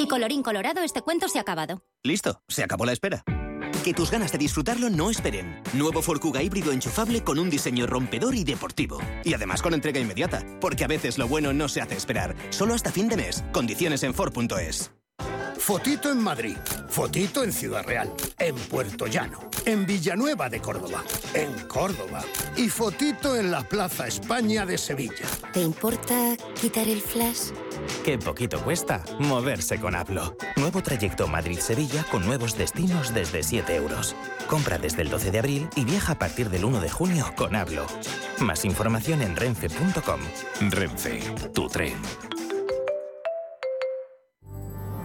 Y colorín colorado, este cuento se ha acabado. Listo, se acabó la espera. Que tus ganas de disfrutarlo no esperen. Nuevo Ford Kuga híbrido enchufable con un diseño rompedor y deportivo. Y además con entrega inmediata, porque a veces lo bueno no se hace esperar. Solo hasta fin de mes. Condiciones en Ford.es. Fotito en Madrid, fotito en Ciudad Real, en Puerto Llano, en Villanueva de Córdoba, en Córdoba y fotito en la Plaza España de Sevilla. ¿Te importa quitar el flash? Qué poquito cuesta moverse con Hablo. Nuevo trayecto Madrid-Sevilla con nuevos destinos desde 7 euros. Compra desde el 12 de abril y viaja a partir del 1 de junio con Hablo. Más información en renfe.com. Renfe, tu tren.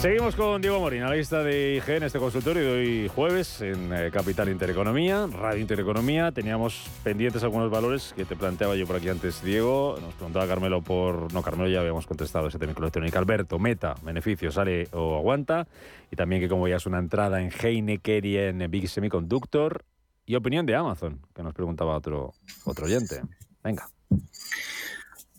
Seguimos con Diego Morín, analista de IG en este consultorio de hoy jueves en eh, Capital Intereconomía, Radio Intereconomía. Teníamos pendientes algunos valores que te planteaba yo por aquí antes, Diego. Nos preguntaba Carmelo por. No, Carmelo ya habíamos contestado ese tema electrónico. Alberto, meta, beneficio, sale o aguanta. Y también que, como ya es una entrada en Heineken y en Big Semiconductor. Y opinión de Amazon, que nos preguntaba otro, otro oyente. Venga.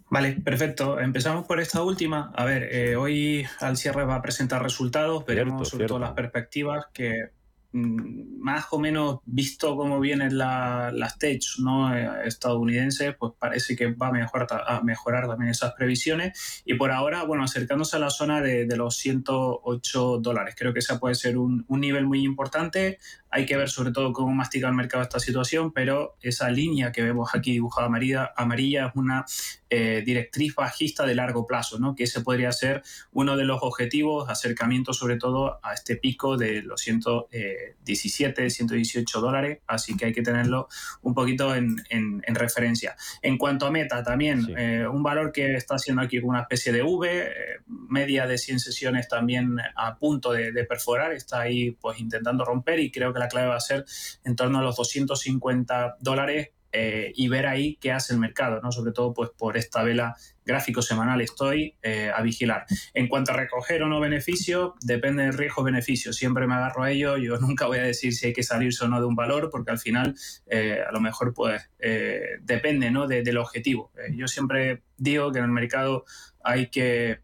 Vale, perfecto. Empezamos por esta última. A ver, eh, hoy al cierre va a presentar resultados, veremos sobre todo las perspectivas que mm, más o menos visto cómo vienen las tech ¿no? Eh, estadounidenses, pues parece que va a mejorar, a mejorar también esas previsiones. Y por ahora, bueno, acercándose a la zona de, los 108 dólares. Creo que ese puede ser un, un nivel muy importante. Hay que ver sobre todo cómo mastica el mercado esta situación, pero esa línea que vemos aquí dibujada amarilla, amarilla es una eh, directriz bajista de largo plazo, ¿no? que ese podría ser uno de los objetivos, acercamiento sobre todo a este pico de los 117, 118 dólares, así que hay que tenerlo un poquito en, referencia. En cuanto a meta, también eh, un valor que está haciendo aquí una especie de V, eh, media de 100 sesiones también a punto de, de perforar, está ahí pues intentando romper y creo que la clave va a ser en torno a los 250 dólares eh, y ver ahí qué hace el mercado, ¿no? Sobre todo pues por esta vela gráfico semanal estoy eh, a vigilar. En cuanto a recoger o no beneficio, depende del riesgo-beneficio. Siempre me agarro a ello. Yo nunca voy a decir si hay que salirse o no de un valor, porque al final eh, a lo mejor pues depende ¿no? del objetivo. yo siempre digo que en el mercado hay que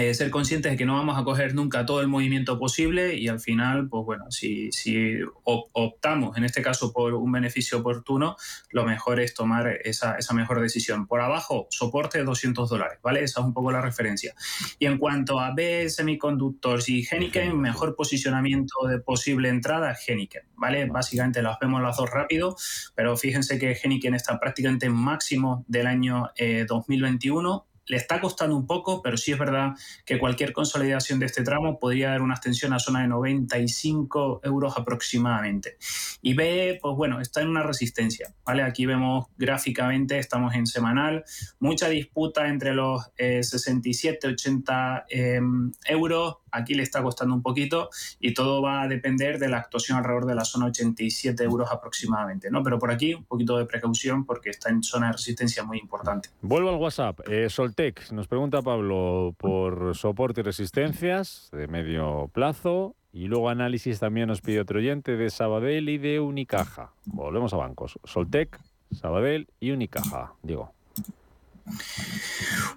eh, ser conscientes de que no vamos a coger nunca todo el movimiento posible y al final, pues bueno, si, si optamos en este caso por un beneficio oportuno, lo mejor es tomar esa, esa mejor decisión. Por abajo, soporte 200 dólares, ¿vale? Esa es un poco la referencia. Y en cuanto a B, semiconductores y Heniken, mejor posicionamiento de posible entrada, Heniken, ¿vale? Básicamente las vemos las dos rápido, pero fíjense que Heniken está prácticamente en máximo del año 2021 eh, le está costando un poco, pero sí es verdad que cualquier consolidación de este tramo podría dar una extensión a zona de 95 euros aproximadamente. Y B, pues bueno, está en una resistencia, ¿vale? Aquí vemos gráficamente, estamos en semanal, mucha disputa entre los 67, eh, 80 em, euros, aquí le está costando un poquito y todo va a depender de la actuación alrededor de la zona 87 euros aproximadamente, ¿no? Pero por aquí un poquito de precaución porque está en zona de resistencia muy importante. Vuelvo al WhatsApp. Eh, Soltec, nos pregunta Pablo por soporte y resistencias de medio plazo y luego análisis también nos pide otro oyente de Sabadell y de Unicaja. Volvemos a bancos. Soltec, Sabadell y Unicaja. Digo.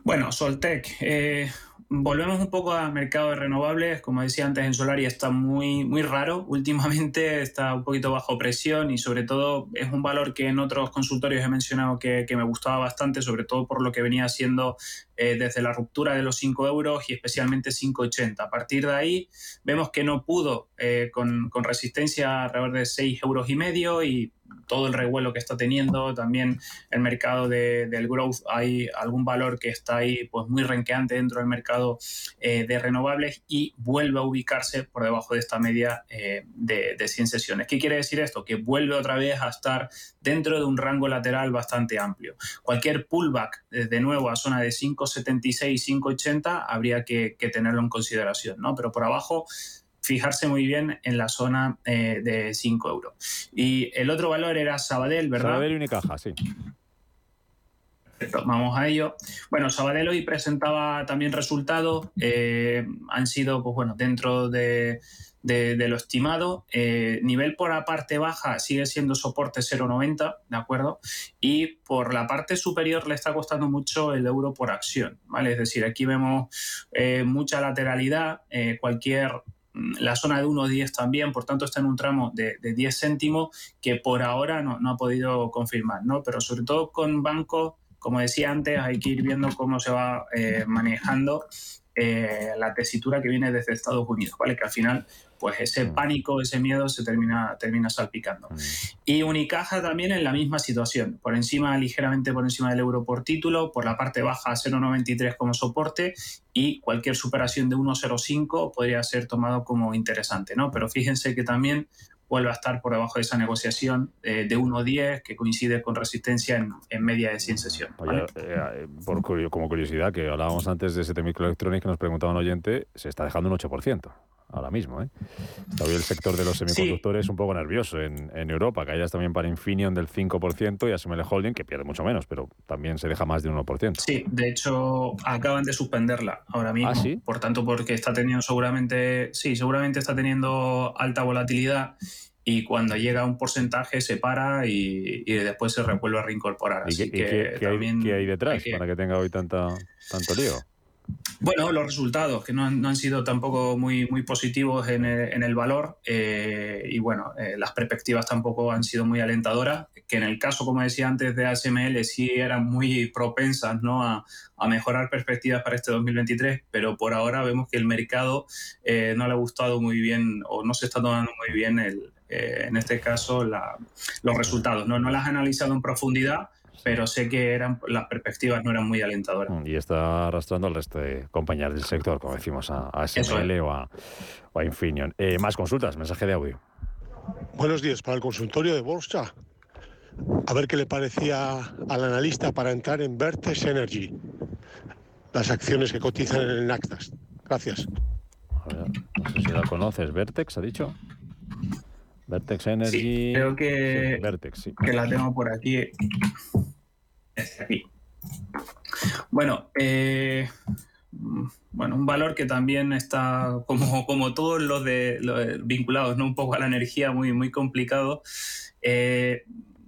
Bueno, Soltec, eh, volvemos un poco al mercado de renovables. Como decía antes, en Solaria está muy, muy raro. Últimamente está un poquito bajo presión y sobre todo es un valor que en otros consultorios he mencionado que, me gustaba bastante, sobre todo por lo que venía haciendo eh, desde la ruptura de los 5 euros y especialmente 5,80. A partir de ahí vemos que no pudo eh, con, con, resistencia alrededor de 6 euros y medio y todo el revuelo que está teniendo, también el mercado del growth, hay algún valor que está ahí pues muy renqueante dentro del mercado eh, de renovables y vuelve a ubicarse por debajo de esta media eh, de, de 100 sesiones. ¿Qué quiere decir esto? Que vuelve otra vez a estar dentro de un rango lateral bastante amplio. Cualquier pullback de nuevo a zona de 5,76, 5,80 habría que, que tenerlo en consideración, ¿no? Pero por abajo fijarse muy bien en la zona eh, de 5 euros. Y el otro valor era Sabadell, ¿verdad? Sabadell y Unicaja, sí. Perfecto, vamos a ello. Bueno, Sabadell hoy presentaba también resultados, eh, han sido, pues bueno, dentro de, lo estimado. Eh, nivel por la parte baja sigue siendo soporte 0,90, ¿de acuerdo? Y por la parte superior le está costando mucho el euro por acción, ¿vale? Es decir, aquí vemos mucha lateralidad, cualquier la zona de 1,10 también, por tanto está en un tramo de, 10 céntimos que por ahora no, ha podido confirmar, ¿no? Pero sobre todo con bancos, como decía antes, hay que ir viendo cómo se va eh, manejando eh, la tesitura que viene desde Estados Unidos, ¿vale? Que al final pues ese mm. pánico, ese miedo se termina, termina salpicando. Mm. Y Unicaja también en la misma situación, por encima, ligeramente por encima del euro por título, por la parte baja 0,93 como soporte y cualquier superación de 1,05 podría ser tomado como interesante, ¿no? Pero fíjense que también vuelve a estar por debajo de esa negociación eh, de 1,10 que coincide con resistencia en, media de 100 sesiones. Eh, eh, por, como curiosidad, que hablábamos antes de ese microelectrónicos que nos preguntaba un oyente, se está dejando un 8% ahora mismo. ¿eh? Está el sector de los semiconductores un poco nervioso en, Europa. Caídas también para Infineon del 5% y ASML Holding, que pierde mucho menos, pero también se deja más de un 1%. Sí, de hecho acaban de suspenderla ahora mismo. ¿Ah, sí? Por tanto, porque está teniendo seguramente, sí, seguramente está teniendo alta volatilidad y cuando llega a un porcentaje se para y, después se vuelve a reincorporar. ¿Y, qué, hay, detrás para que tenga hoy tanta, tanto lío? Bueno, los resultados que no han, sido tampoco muy, muy positivos en el, valor eh, y bueno, eh, las perspectivas tampoco han sido muy alentadoras, que en el caso, como decía antes, de ASML sí eran muy propensas ¿no? a, mejorar perspectivas para este 2023, pero por ahora vemos que el mercado eh, no le ha gustado muy bien o no se está tomando muy bien el, en este caso los resultados. ¿no? no las ha analizado en profundidad pero sé que eran, las perspectivas no eran muy alentadoras. Y está arrastrando al resto de compañías del sector, como decimos, a, a SML o, a, Infineon. Eh, más consultas, mensaje de audio. Buenos días, para el consultorio de Bolsa. A ver qué le parecía al analista para entrar en Vertex Energy, las acciones que cotizan en el Nasdaq. Gracias. A ver, no sé si la conoces, Vertex, ha dicho. Vertex Energy. Sí, creo que, Vertex, que la tengo por aquí. Bueno, eh, bueno, un valor que también está, como, como todos los, de, vinculados ¿no? un poco a la energía, muy, muy complicado. Eh,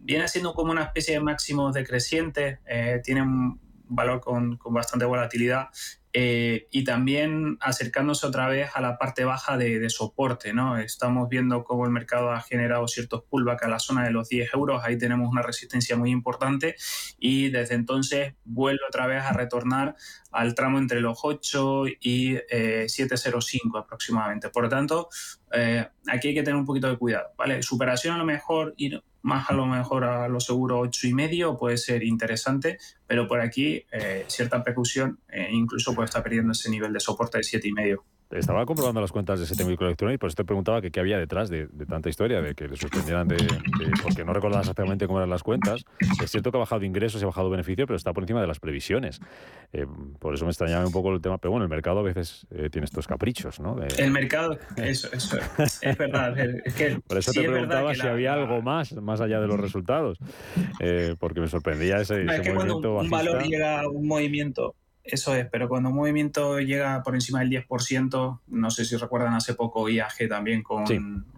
viene siendo como una especie de máximo decreciente, eh, tiene un valor con, con bastante volatilidad eh, y también acercándose otra vez a la parte baja de, soporte. ¿no? Estamos viendo cómo el mercado ha generado ciertos pullbacks a la zona de los 10 euros, ahí tenemos una resistencia muy importante y desde entonces vuelve otra vez a retornar al tramo entre los 8 y 7,05 eh, aproximadamente. Por lo tanto, eh, aquí hay que tener un poquito de cuidado. ¿vale? Superación a lo mejor y más a lo mejor a lo seguro 8 y medio puede ser interesante, pero por aquí eh, cierta percusión eh, incluso puede estar perdiendo ese nivel de soporte de 7 y medio. Estaba comprobando las cuentas de ese Microelectronics y por eso te preguntaba que qué había detrás de, tanta historia, de que le suspendieran de, porque no recordaba exactamente cómo eran las cuentas. Es cierto que ha bajado ingresos y ha bajado beneficio, pero está por encima de las previsiones. Eh, por eso me extrañaba un poco el tema, pero bueno, el mercado a veces eh, tiene estos caprichos, ¿no? El mercado, eso, eso es verdad. Es que por eso te preguntaba si había algo más, más allá de los resultados, eh, porque me sorprendía ese, es que movimiento un, un valor llega a un movimiento eso es, pero cuando un movimiento llega por encima del 10%, no sé si recuerdan hace poco IAG también con,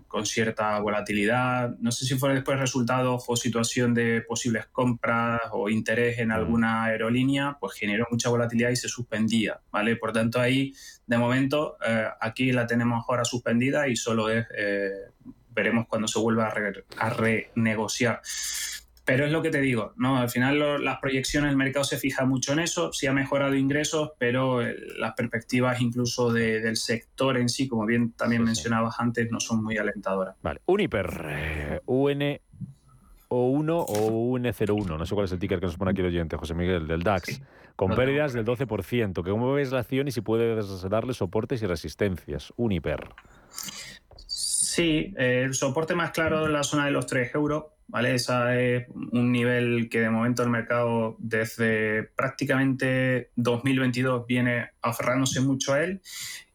con cierta volatilidad, no sé si fue después resultado o situación de posibles compras o interés en mm. alguna aerolínea, pues generó mucha volatilidad y se suspendía, ¿vale? Por tanto, ahí, de momento, eh, aquí la tenemos ahora suspendida y solo es, eh, veremos cuando se vuelva a, a renegociar. Pero es lo que te digo, ¿no? Al final las proyecciones, el mercado se fija mucho en eso, sí ha mejorado ingresos, pero eh, las perspectivas incluso del sector en sí, como bien también mencionabas antes, no son muy alentadoras. Vale, Uniper, eh, UN o 1 o UN01, no sé cuál es el ticker que nos pone aquí el oyente, José Miguel, del DAX, con pérdidas del 12%. Que ¿Cómo ves la acción y si puedes darle soportes y resistencias? Uniper. Sí, el soporte más claro en la zona de los 3 euros, ¿vale? Esa es un nivel que de momento el mercado desde prácticamente 2022 viene aferrándose mucho a él.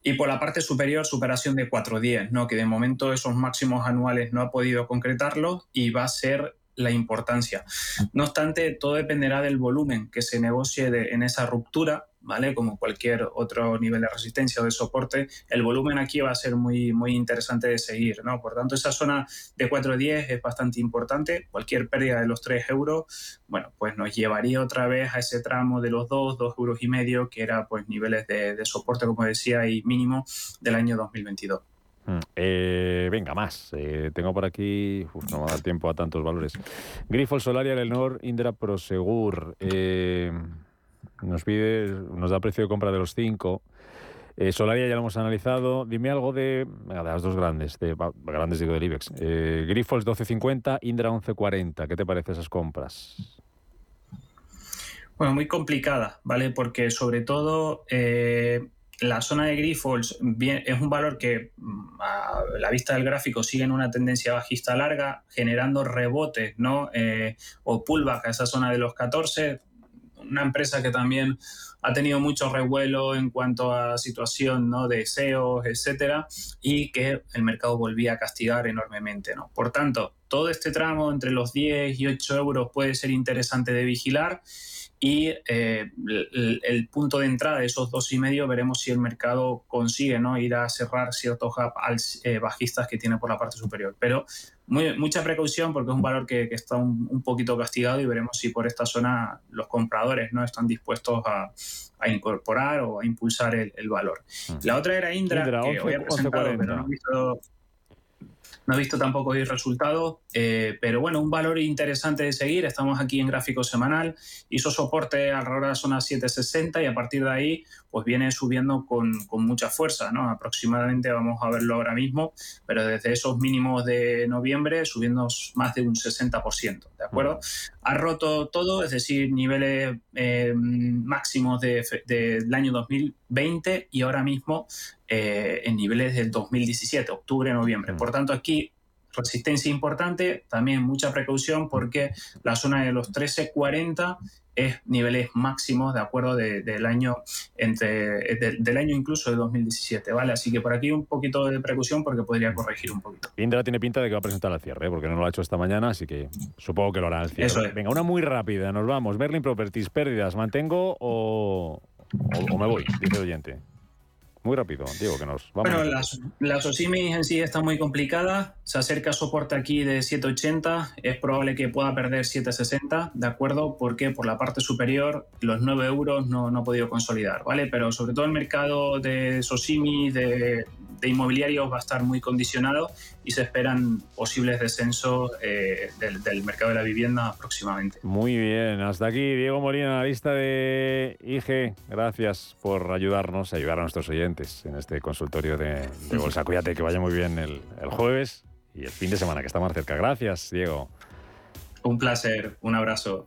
Y por la parte superior, superación de 4.10, ¿no? que de momento esos máximos anuales no ha podido concretarlo y va a ser la importancia. No obstante, todo dependerá del volumen que se negocie en esa ruptura, ¿vale? Como cualquier otro nivel de resistencia o de soporte, el volumen aquí va a ser muy, muy interesante de seguir, ¿no? Por tanto, esa zona de 4.10 es bastante importante. Cualquier pérdida de los 3 euros, bueno, pues nos llevaría otra vez a ese tramo de los 2, 2 euros y medio, que era pues niveles de, de soporte, como decía, y mínimo del año 2022. Mm, eh, venga, más. Eh, tengo por aquí. no me va a tiempo a tantos valores. Grifo, Solaria, Lenor, Indra, Prosegur. Eh, nos pide, nos da precio de compra de los cinco. Solaria ya lo hemos analizado. Dime algo de, las dos grandes, de, grandes digo del IBEX. Grifols 12.50, Indra 11.40. ¿Qué te parece esas compras? Bueno, muy complicada, ¿vale? Porque sobre todo la zona de Grifols es un valor que mm, a la vista del gráfico sigue en una tendencia bajista larga, generando rebotes ¿no? Eh, o pullback a esa zona de los 14. Una empresa que también ha tenido mucho revuelo en cuanto a situación ¿no? de SEO, etcétera, y que el mercado volvía a castigar enormemente. ¿no? Por tanto, todo este tramo entre los 10 y 8 euros puede ser interesante de vigilar y eh, el, punto de entrada de esos dos y medio veremos si el mercado consigue ¿no? ir a cerrar ciertos gap eh, bajistas que tiene por la parte superior. Pero mucha precaución porque es un valor que, está un, poquito castigado y veremos si por esta zona los compradores no están dispuestos a, incorporar o a impulsar el, valor. Mm. La otra era Indra, que hoy ha presentado, pero no visto no he visto tampoco el resultado, eh, pero bueno, un valor interesante de seguir. Estamos aquí en gráfico semanal. Hizo soporte alrededor de la zona 760 y a partir de ahí pues viene subiendo con, mucha fuerza, ¿no? Aproximadamente vamos a verlo ahora mismo, pero desde esos mínimos de noviembre subiendo más de un 60%, ¿de acuerdo? Ha roto todo, es decir, niveles eh, máximos del de, año 2020 y ahora mismo eh, en niveles del 2017, octubre, noviembre. Por tanto, aquí resistencia importante, también mucha precaución porque la zona de los 13.40 es niveles máximos de acuerdo del año entre del año incluso de 2017, ¿vale? Así que por aquí un poquito de precaución porque podría corregir un poquito. Indra tiene pinta de que va a presentar al cierre, ¿eh? porque no lo ha hecho esta mañana, así que supongo que lo hará al cierre. Venga, una muy rápida, nos vamos. Berlin Properties, pérdidas, ¿mantengo o, o me voy? Dice el oyente. Muy rápido, Diego, que nos vamos. Bueno, las, las en sí está muy complicada. Se acerca soporte aquí de 780. Es probable que pueda perder 760, ¿de acuerdo? Porque por la parte superior los 9 euros no, no ha podido consolidar, ¿vale? Pero sobre todo el mercado de SOSIMI, de, de inmobiliarios va a estar muy condicionado y se esperan posibles descensos eh, del, mercado de la vivienda próximamente. Muy bien, hasta aquí Diego Molina, analista de IG. Gracias por ayudarnos, a ayudar a nuestros oyentes en este consultorio de, Bolsa. Cuídate que vaya muy bien el, el jueves y el fin de semana que está más cerca. Gracias, Diego. Un placer, un abrazo.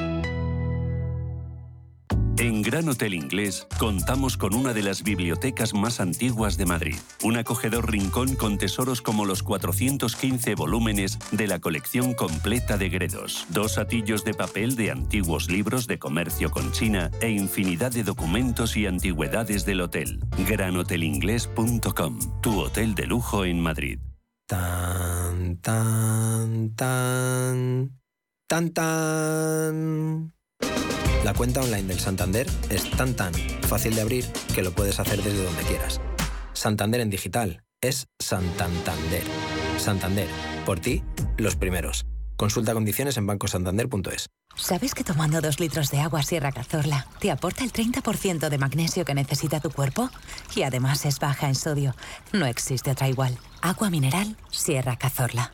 En Gran Hotel Inglés contamos con una de las bibliotecas más antiguas de Madrid, un acogedor rincón con tesoros como los 415 volúmenes de la colección completa de Gredos, dos atillos de papel de antiguos libros de comercio con China e infinidad de documentos y antigüedades del hotel. GranHotelInglés.com, tu hotel de lujo en Madrid. Tan, tan, tan, tan, tan. La cuenta online del Santander es tan tan fácil de abrir que lo puedes hacer desde donde quieras. Santander en digital es Santander. Santander, por ti, los primeros. Consulta condiciones en bancosantander.es. ¿Sabes que tomando dos litros de agua Sierra Cazorla te aporta el 30% de magnesio que necesita tu cuerpo? Y además es baja en sodio. No existe otra igual. Agua mineral Sierra Cazorla.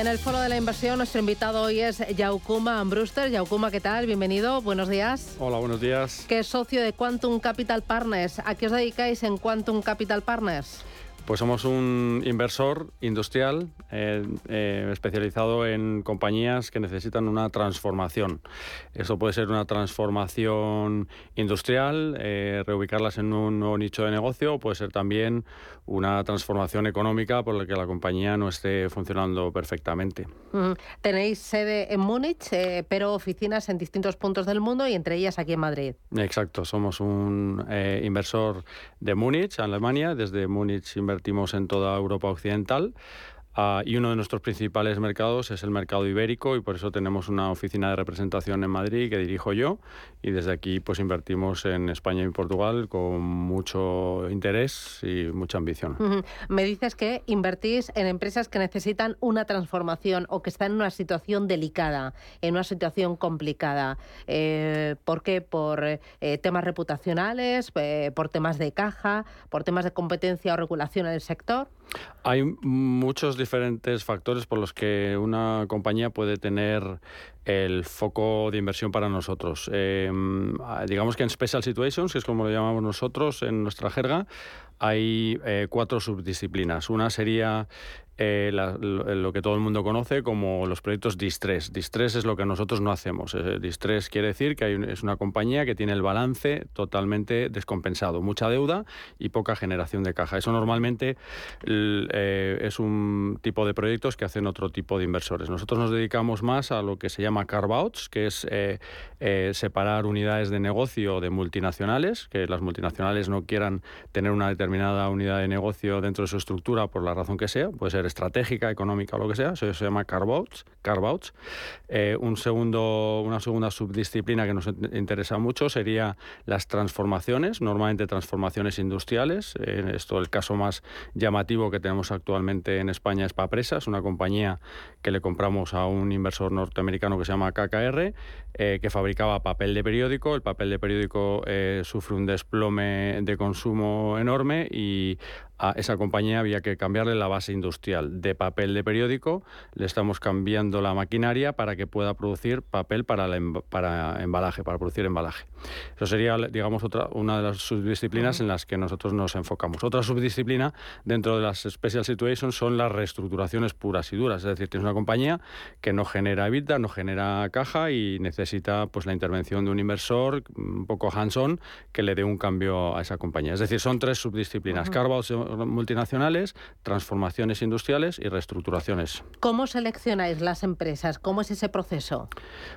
En el foro de la inversión nuestro invitado hoy es Yaukuma Ambruster. Yaukuma, ¿qué tal? Bienvenido, buenos días. Hola, buenos días. Que es socio de Quantum Capital Partners. ¿A qué os dedicáis en Quantum Capital Partners? Pues somos un inversor industrial eh, eh, especializado en compañías que necesitan una transformación. Eso puede ser una transformación industrial, eh, reubicarlas en un nuevo nicho de negocio, puede ser también una transformación económica por la que la compañía no esté funcionando perfectamente. Tenéis sede en Múnich, pero oficinas en distintos puntos del mundo y entre ellas aquí en Madrid. Exacto, somos un inversor de Múnich, Alemania. Desde Múnich invertimos en toda Europa Occidental. Ah, y uno de nuestros principales mercados es el mercado ibérico y por eso tenemos una oficina de representación en Madrid que dirijo yo y desde aquí pues invertimos en España y Portugal con mucho interés y mucha ambición. Me dices que invertís en empresas que necesitan una transformación o que están en una situación delicada, en una situación complicada. Eh, ¿Por qué? ¿Por eh, temas reputacionales, eh, por temas de caja, por temas de competencia o regulación en el sector? Hay muchos diferentes factores por los que una compañía puede tener el foco de inversión para nosotros. Em, digamos que en Special Situations, que es como lo llamamos nosotros en nuestra jerga, hay eh, cuatro subdisciplinas. Una sería eh, lo, que todo el mundo conoce como los proyectos distress. Distress es lo que nosotros no hacemos. Eh, distress quiere decir que es una compañía que tiene el balance totalmente descompensado, mucha deuda y poca generación de caja. Eso normalmente es un tipo de proyectos que hacen otro tipo de inversores. Nosotros nos dedicamos más a lo que se llama carve-outs, que es separar unidades de negocio de multinacionales, que las multinacionales no quieran tener una determinada unidad de negocio dentro de su estructura por la razón que sea, puede ser estratégica, económica o lo que sea, eso se llama carve-outs. Eh, un segundo, una segunda subdisciplina que nos interesa mucho sería las transformaciones, normalmente transformaciones industriales. Eh, esto el caso más llamativo que tenemos actualmente en España es Papresa, es una compañía que le compramos a un inversor norteamericano que se llama KKR, eh, que fabricaba papel de periódico. El papel de periódico sufre un desplome de consumo enorme y a esa compañía había que cambiarle la base industrial de papel de periódico, le estamos cambiando la maquinaria para que pueda producir papel para, para embalaje, para producir embalaje. Eso sería, digamos, otra, una de las subdisciplinas en las que nosotros nos enfocamos. Otra subdisciplina dentro de las Special Situations son las reestructuraciones puras y duras, es decir, tienes una compañía que no genera EBITDA, no genera caja y necesita pues la intervención de un inversor un poco hands-on que le dé un cambio a esa compañía. Es decir, son tres subdisciplinas. Uh multinacionales, transformaciones industriales y reestructuraciones. ¿Cómo seleccionáis las empresas? ¿Cómo es ese proceso?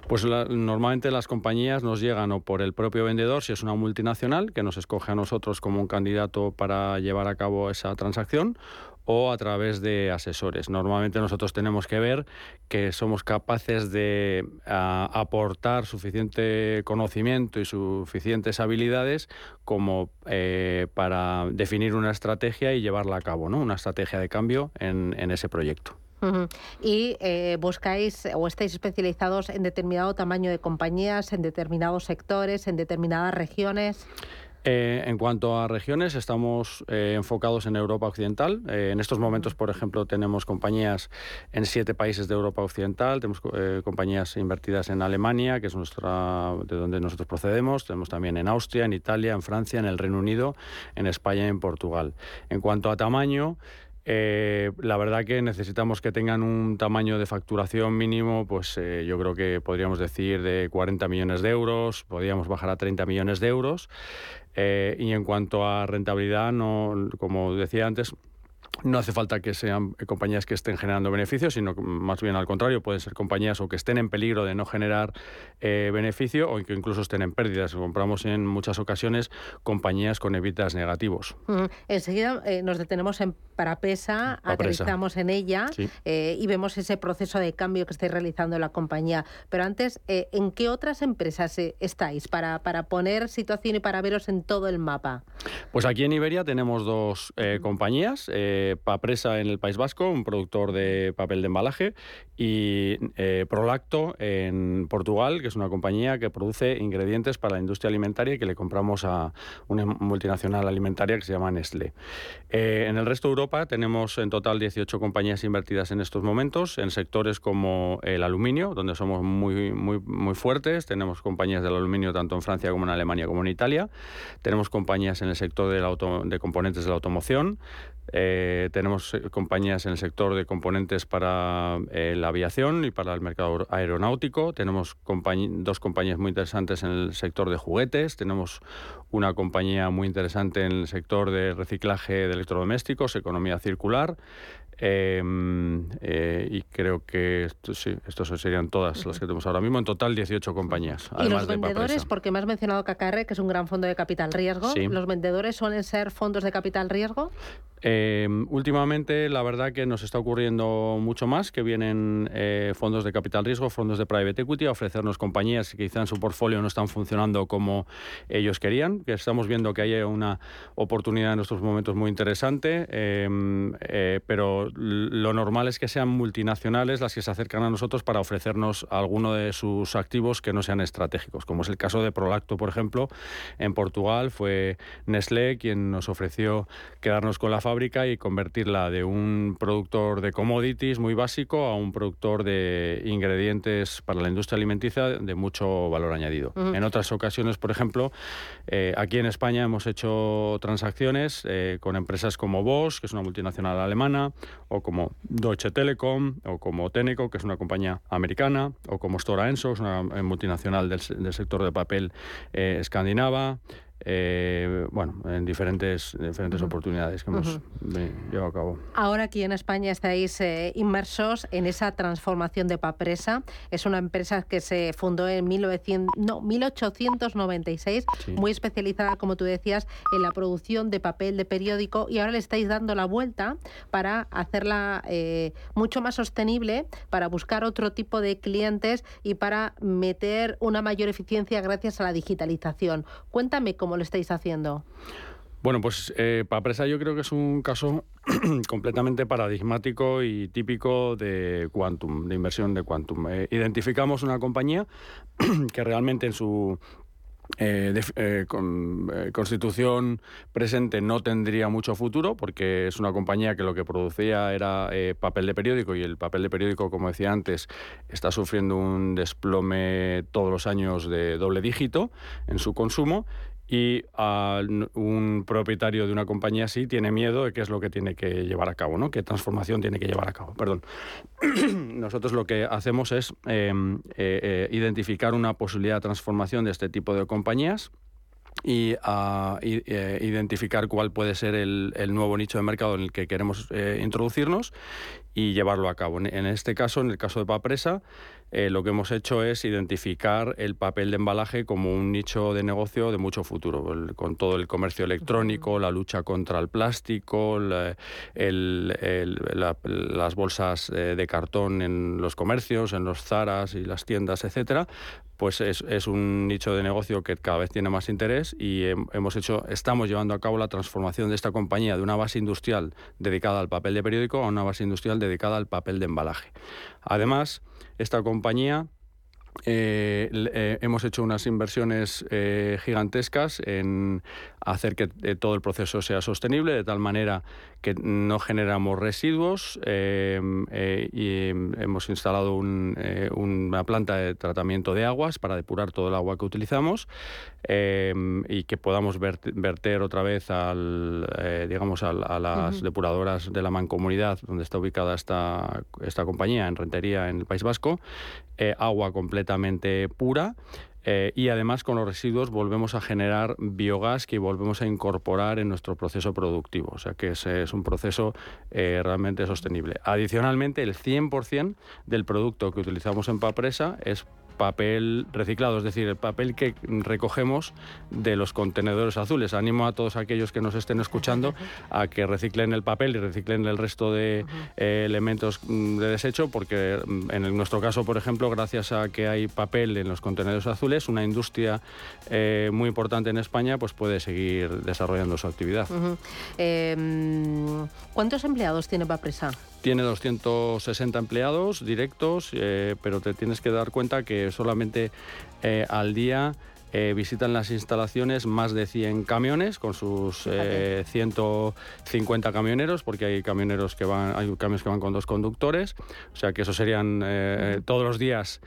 Pues normalmente las compañías nos llegan o por el propio vendedor, si es una multinacional, que nos escoge a nosotros como un candidato para llevar a cabo esa transacción, o a través de asesores. Normalmente nosotros tenemos que ver que somos capaces de aportar suficiente conocimiento y suficientes habilidades como eh, para definir una estrategia y llevarla a cabo, ¿no? una estrategia de cambio en, ese proyecto. Y eh, buscáis o estáis especializados en determinado tamaño de compañías, en determinados sectores, en determinadas regiones. Eh, en cuanto a regiones, estamos eh, enfocados en Europa Occidental. Eh, en estos momentos, por ejemplo, tenemos compañías en siete países de Europa Occidental, tenemos compañías invertidas en Alemania, que es nuestra, de donde nosotros procedemos, tenemos también en Austria, en Italia, en Francia, en el Reino Unido, en España y en Portugal. En cuanto a tamaño, eh, la verdad que necesitamos que tengan un tamaño de facturación mínimo, pues eh, yo creo que podríamos decir de 40 millones de euros, podríamos bajar a 30 millones de euros. Eh, y en cuanto a rentabilidad, no, como decía antes, no hace falta que sean compañías que estén generando beneficios, sino más bien al contrario, pueden ser compañías o que estén en peligro de no generar eh, beneficio o que incluso estén en pérdidas. Compramos en muchas ocasiones compañías con evitas negativos. Enseguida eh, nos detenemos en Parapesa, aterrizamos en ella eh, y vemos ese proceso de cambio que estáis realizando en la compañía. Pero antes, ¿en qué otras empresas estáis para, para poner situación y para veros en todo el mapa? Pues aquí en Iberia tenemos dos compañías. Papresa en el País Vasco, un productor de papel de embalaje, y eh, Prolacto en Portugal, que es una compañía que produce ingredientes para la industria alimentaria y que le compramos a una multinacional alimentaria que se llama Nestlé. Eh, en el resto de Europa tenemos en total 18 compañías invertidas en estos momentos, en sectores como el aluminio, donde somos muy, muy, muy fuertes. Tenemos compañías del aluminio tanto en Francia como en Alemania como en Italia. Tenemos compañías en el sector de componentes de la automoción. Eh, tenemos eh, compañías en el sector de componentes para eh, la aviación y para el mercado aeronáutico. Tenemos dos compañías muy interesantes en el sector de juguetes. Tenemos una compañía muy interesante en el sector de reciclaje de electrodomésticos, economía circular. Em, eh, y creo que esto, sí, estos serían todas las que tenemos ahora mismo. En total, 18 compañías. ¿Y los vendedores? Porque me has mencionado KKR, que es un gran fondo de capital riesgo. ¿Los vendedores suelen ser fondos de capital riesgo? Em, últimamente, la verdad que nos está ocurriendo mucho más, que vienen eh, fondos de capital riesgo, fondos de private equity, a ofrecernos compañías que quizá en su portfolio no están funcionando como ellos querían, que estamos viendo que hay una oportunidad en estos momentos muy interesante, em, eh, pero lo normal es que sean multinacionales las que se acercan a nosotros para ofrecernos alguno de sus activos que no sean estratégicos, como es el caso de Prolacto, por ejemplo, en Portugal fue Nestlé quien nos ofreció quedarnos con la fábrica y convertirla de un productor de commodities muy básico a un productor de ingredientes para la industria alimenticia de mucho valor añadido. En otras ocasiones, por ejemplo, eh, aquí en España hemos hecho transacciones eh, con empresas como Bosch, que es una multinacional alemana, o como Deutsche Telekom, o como Teneco, que es una compañía americana, o como Stora Enso, que es una eh, multinacional del, sector de papel eh, escandinava, eh, bueno, en diferentes, diferentes oportunidades que hemos llevado a cabo. Ahora aquí en España estáis eh, inmersos en esa transformación de Papresa. Es una empresa que se fundó en 1900, no, 1896, muy especializada, como tú decías, en la producción de papel de periódico y ahora le estáis dando la vuelta para hacerla eh, mucho más sostenible, para buscar otro tipo de clientes y para meter una mayor eficiencia gracias a la digitalización. Cuéntame cómo lo estáis haciendo? Bueno, pues eh, Papresa yo creo que es un caso completamente paradigmático y típico de Quantum, de inversión de Quantum. Eh, identificamos una compañía que realmente en su eh, eh, constitución presente no tendría mucho futuro porque es una compañía que lo que producía era papel de periódico y el papel de periódico, como decía antes, está sufriendo un desplome todos los años de doble dígito en su consumo y un propietario de una compañía así tiene miedo de qué es lo que tiene que llevar a cabo, ¿no? qué transformación tiene que llevar a cabo. Perdón. Nosotros lo que hacemos es em, eh, eh, identificar una posibilidad de transformación de este tipo de compañías y a eh, identificar cuál puede ser el, nuevo nicho de mercado en el que queremos introducirnos y llevarlo a cabo. En, este caso, en el caso de Papresa, eh, lo que hemos hecho es identificar el papel de embalaje como un nicho de negocio de mucho futuro, con todo el comercio electrónico, la lucha contra el plástico, las bolsas eh, de cartón en los comercios, en los zaras y las tiendas, etcétera, pues es, un nicho de negocio que cada vez tiene más interés y hemos hecho, estamos llevando a cabo la transformación de esta compañía de una base industrial dedicada al papel de periódico a una base industrial dedicada al papel de embalaje. Además, esta compañía eh, eh, hemos hecho unas inversiones eh, gigantescas en hacer que todo el proceso sea sostenible de tal manera que no generamos residuos y hemos instalado una planta de tratamiento de aguas para depurar todo el agua que utilizamos y que podamos verter otra vez al, digamos a, las depuradoras de la mancomunidad donde está ubicada esta, esta compañía en Rentería en el País Vasco agua completamente pura. Eh, y además con los residuos volvemos a generar biogás que volvemos a incorporar en nuestro proceso productivo. O sea que es, es un proceso eh, realmente sostenible. Adicionalmente, el 100% del producto que utilizamos en Papresa es papel reciclado, es decir, el papel que recogemos de los contenedores azules. Animo a todos aquellos que nos estén escuchando a que reciclen el papel y reciclen el resto de eh, elementos mm, de desecho, porque mm, en nuestro caso, por ejemplo, gracias a que hay papel en los contenedores azules, una industria eh, muy importante en España pues puede seguir desarrollando su actividad. Em, ¿Cuántos empleados tiene Papresa? Tiene 260 empleados directos, eh, pero te tienes que dar cuenta que solamente eh, al día eh, visitan las instalaciones más de 100 camiones con sus 150 camioneros, porque hay camioneros que van, hay camiones que van con dos conductores, o sea que eso serían todos los días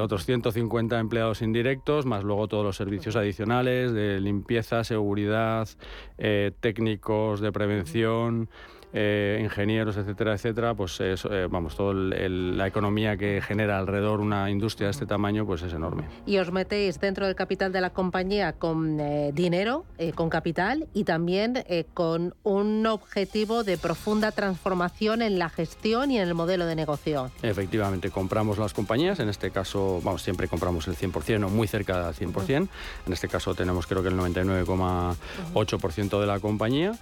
otros 150 empleados indirectos, más luego todos los servicios adicionales de limpieza, seguridad, técnicos de prevención. Eh, ingenieros, etcétera, etcétera, pues eh, vamos, toda la economía que genera alrededor una industria de este tamaño, pues es enorme. Y os metéis dentro del capital de la compañía con eh, dinero, con capital y también con un objetivo de profunda transformación en la gestión y en el modelo de negocio. Efectivamente, compramos las compañías, en este caso, vamos, siempre compramos el 100% o muy cerca del 100%, en este caso tenemos creo que el 99,8% de la compañía.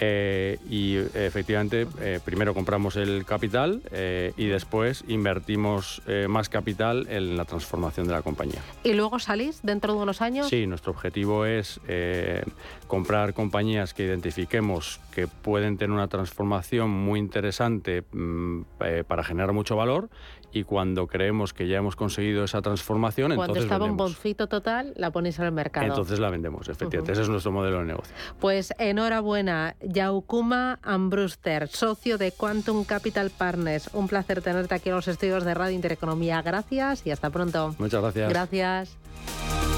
Eh, y efectivamente, eh, primero compramos el capital eh, y después invertimos más capital en la transformación de la compañía. ¿Y luego salís dentro de unos años? Sí, nuestro objetivo es comprar compañías que identifiquemos que pueden tener una transformación muy interesante mm, para generar mucho valor y cuando creemos que ya hemos conseguido esa transformación, cuando entonces estaba un boncito total, la ponéis en el mercado. Entonces la vendemos, efectivamente. Ese es nuestro modelo de negocio. Pues enhorabuena, Yaukuma Ambruster, socio de Quantum Capital Partners. Un placer tenerte aquí en los estudios de Radio Intereconomía. Gracias y hasta pronto. Muchas gracias. Gracias.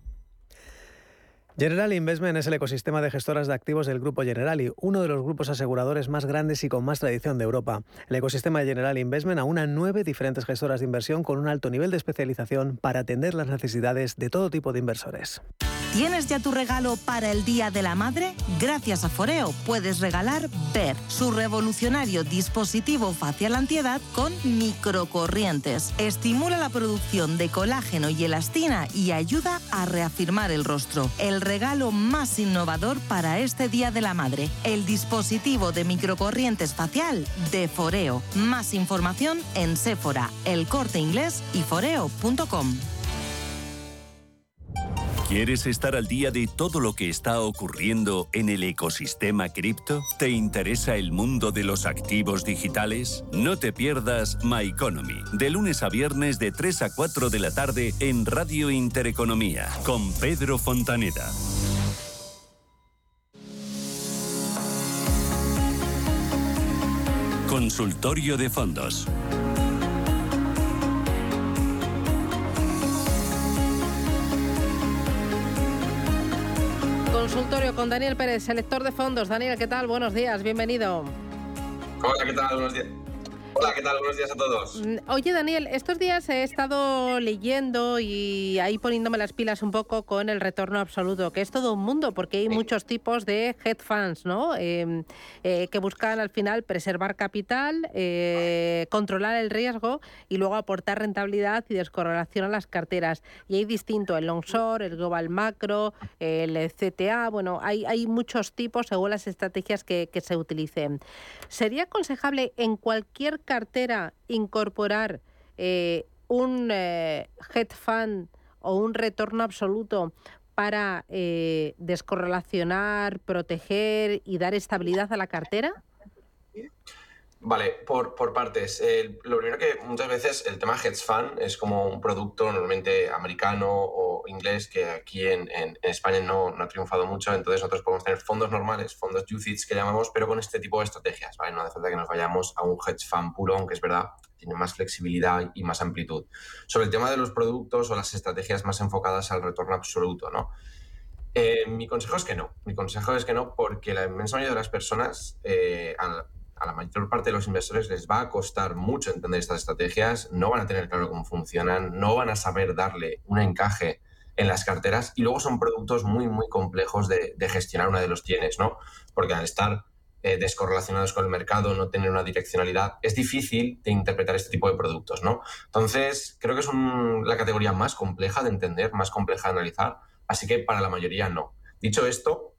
Generali Investment es el ecosistema de gestoras de activos del Grupo Generali, uno de los grupos aseguradores más grandes y con más tradición de Europa. El ecosistema de Generali Investment aúna nueve diferentes gestoras de inversión con un alto nivel de especialización para atender las necesidades de todo tipo de inversores. ¿Tienes ya tu regalo para el Día de la Madre? Gracias a Foreo puedes regalar Ver, su revolucionario dispositivo facial antiedad con microcorrientes. Estimula la producción de colágeno y elastina y ayuda a reafirmar el rostro. El regalo más innovador para este Día de la Madre, el dispositivo de microcorrientes facial de Foreo. Más información en Sephora, El Corte Inglés y foreo.com. ¿Quieres estar al día de todo lo que está ocurriendo en el ecosistema cripto? ¿Te interesa el mundo de los activos digitales? No te pierdas My Economy, de lunes a viernes de 3 a 4 de la tarde en Radio Intereconomía, con Pedro Fontaneda. Consultorio de Fondos. Consultorio con Daniel Pérez, selector de fondos. Daniel, ¿qué tal? Buenos días, bienvenido. Hola, ¿qué tal? Buenos días. Hola, ¿qué tal? Buenos días a todos. Mm, oye, Daniel, estos días he estado leyendo y ahí poniéndome las pilas un poco con el retorno absoluto, que es todo un mundo, porque hay muchos tipos de hedge funds, ¿no? Em, eh, que buscan al final preservar capital, eh, controlar el riesgo y luego aportar rentabilidad y descorrelación a las carteras. Y hay distinto el long short, el global macro, el CTA, bueno, hay, hay muchos tipos según las estrategias que, que se utilicen. ¿Sería aconsejable en cualquier cartera incorporar eh, un eh, hedge fund o un retorno absoluto para eh, descorrelacionar, proteger y dar estabilidad a la cartera? Vale, por, por partes. lo primero que muchas veces el tema hedge fund es como un producto normalmente americano o inglés que aquí en, en, España no, no, ha triunfado mucho, entonces nosotros podemos tener fondos normales, fondos UCITS que llamamos, pero con este tipo de estrategias, ¿vale? No hace falta que nos vayamos a un hedge fund puro, aunque es verdad, tiene más flexibilidad y más amplitud. Sobre el tema de los productos o las estrategias más enfocadas al retorno absoluto, ¿no? Eh, mi consejo es que no. Mi consejo es que no porque la inmensa mayoría de las personas, eh, a la mayor parte de los inversores les va a costar mucho entender estas estrategias, no van a tener claro cómo funcionan, no van a saber darle un encaje en las carteras y luego son productos muy, muy complejos de, gestionar una de los tienes, ¿no? Porque al estar eh, descorrelacionados con el mercado, no tener una direccionalidad, es difícil de interpretar este tipo de productos, ¿no? Entonces, creo que es la categoría más compleja de entender, más compleja de analizar, así que para la mayoría no. Dicho esto,